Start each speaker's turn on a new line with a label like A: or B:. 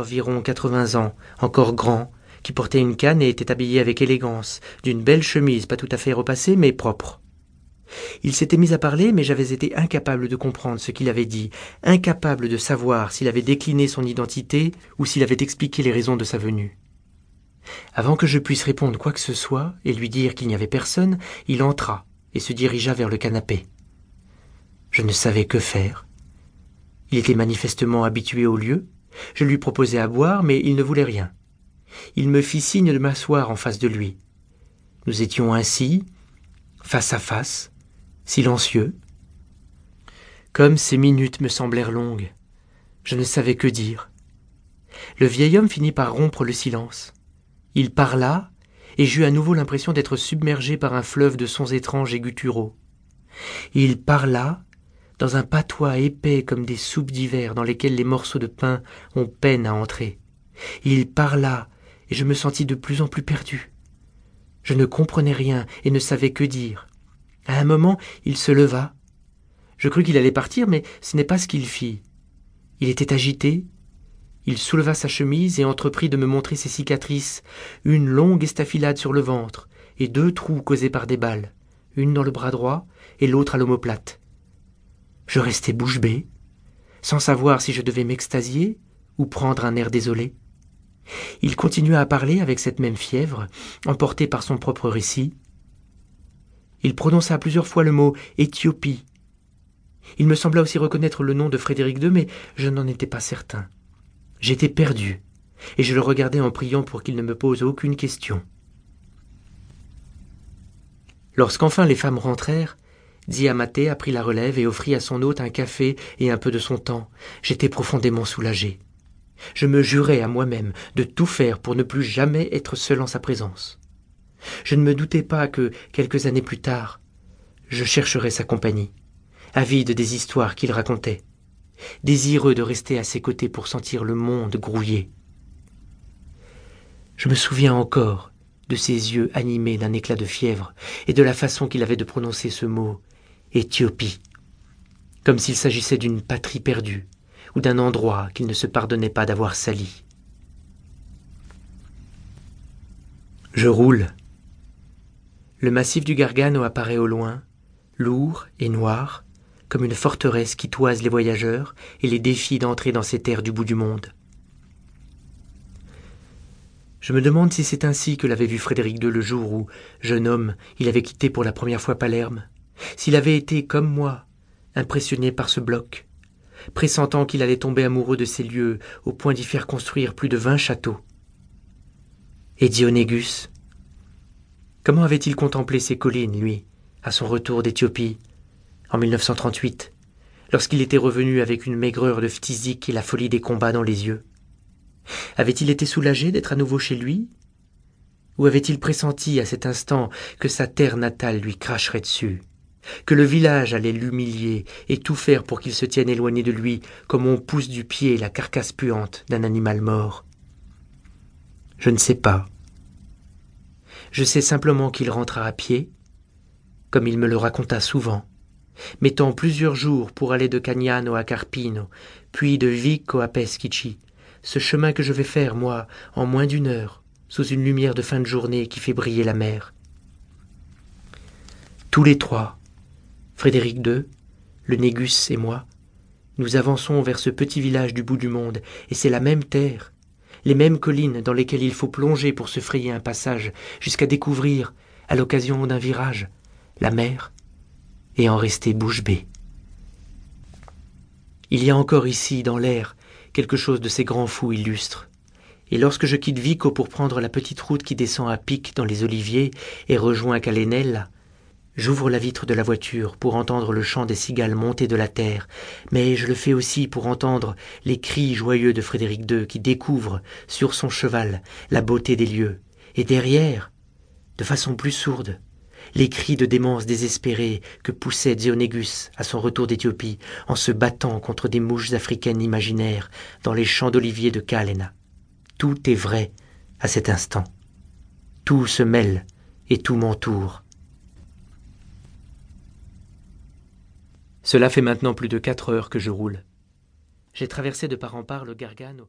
A: d'environ quatre-vingts ans, encore grand, qui portait une canne et était habillé avec élégance, d'une belle chemise pas tout à fait repassée, mais propre. Il s'était mis à parler, mais j'avais été incapable de comprendre ce qu'il avait dit, incapable de savoir s'il avait décliné son identité ou s'il avait expliqué les raisons de sa venue. Avant que je puisse répondre quoi que ce soit et lui dire qu'il n'y avait personne, il entra et se dirigea vers le canapé. Je ne savais que faire. Il était manifestement habitué au lieu. Je lui proposai à boire, mais il ne voulait rien. Il me fit signe de m'asseoir en face de lui. Nous étions ainsi, face à face, silencieux. Comme ces minutes me semblèrent longues, je ne savais que dire. Le vieil homme finit par rompre le silence. Il parla, et j'eus à nouveau l'impression d'être submergé par un fleuve de sons étranges et gutturaux. Il parla, dans un patois épais comme des soupes d'hiver dans lesquelles les morceaux de pain ont peine à entrer. Il parla, et je me sentis de plus en plus perdu. Je ne comprenais rien et ne savais que dire. À un moment, il se leva. Je crus qu'il allait partir, mais ce n'est pas ce qu'il fit. Il était agité. Il souleva sa chemise et entreprit de me montrer ses cicatrices, une longue estafilade sur le ventre, et deux trous causés par des balles, une dans le bras droit et l'autre à l'omoplate. Je restai bouche bée, sans savoir si je devais m'extasier ou prendre un air désolé. Il continua à parler avec cette même fièvre, emporté par son propre récit. Il prononça plusieurs fois le mot Éthiopie. Il me sembla aussi reconnaître le nom de Frédéric II, mais je n'en étais pas certain. J'étais perdu, et je le regardais en priant pour qu'il ne me pose aucune question. Lorsqu'enfin les femmes rentrèrent, Diamaté a pris la relève et offrit à son hôte un café et un peu de son temps. J'étais profondément soulagé. Je me jurai à moi-même de tout faire pour ne plus jamais être seul en sa présence. Je ne me doutais pas que, quelques années plus tard, je chercherais sa compagnie, avide des histoires qu'il racontait, désireux de rester à ses côtés pour sentir le monde grouiller. Je me souviens encore de ses yeux animés d'un éclat de fièvre et de la façon qu'il avait de prononcer ce mot Éthiopie, comme s'il s'agissait d'une patrie perdue ou d'un endroit qu'il ne se pardonnait pas d'avoir sali. Je roule. Le massif du Gargano apparaît au loin, lourd et noir, comme une forteresse qui toise les voyageurs et les défie d'entrer dans ces terres du bout du monde. Je me demande si c'est ainsi que l'avait vu Frédéric II le jour où, jeune homme, il avait quitté pour la première fois Palerme s'il avait été, comme moi, impressionné par ce bloc, pressentant qu'il allait tomber amoureux de ces lieux au point d'y faire construire plus de vingt châteaux. Et Dionégus Comment avait-il contemplé ces collines, lui, à son retour d'Éthiopie, en 1938, lorsqu'il était revenu avec une maigreur de phtisique et la folie des combats dans les yeux? Avait-il été soulagé d'être à nouveau chez lui? Ou avait-il pressenti à cet instant que sa terre natale lui cracherait dessus? Que le village allait l'humilier et tout faire pour qu'il se tienne éloigné de lui, comme on pousse du pied la carcasse puante d'un animal mort. Je ne sais pas. Je sais simplement qu'il rentra à pied, comme il me le raconta souvent, mettant plusieurs jours pour aller de Cagnano à Carpino, puis de Vico à Peschici, ce chemin que je vais faire, moi, en moins d'une heure, sous une lumière de fin de journée qui fait briller la mer. Tous les trois, Frédéric II, le Négus et moi, nous avançons vers ce petit village du bout du monde, et c'est la même terre, les mêmes collines dans lesquelles il faut plonger pour se frayer un passage, jusqu'à découvrir, à l'occasion d'un virage, la mer, et en rester bouche bée. Il y a encore ici, dans l'air, quelque chose de ces grands fous illustres. Et lorsque je quitte Vico pour prendre la petite route qui descend à pic dans les oliviers et rejoint Calenella, J'ouvre la vitre de la voiture pour entendre le chant des cigales monter de la terre, mais je le fais aussi pour entendre les cris joyeux de Frédéric II qui découvre, sur son cheval, la beauté des lieux, et derrière, de façon plus sourde, les cris de démence désespérée que poussait Dionégus à son retour d'Éthiopie en se battant contre des mouches africaines imaginaires dans les champs d'oliviers de Kalena. Tout est vrai à cet instant. Tout se mêle et tout m'entoure. Cela fait maintenant plus de quatre heures que je roule. J'ai traversé de part en part le Gargano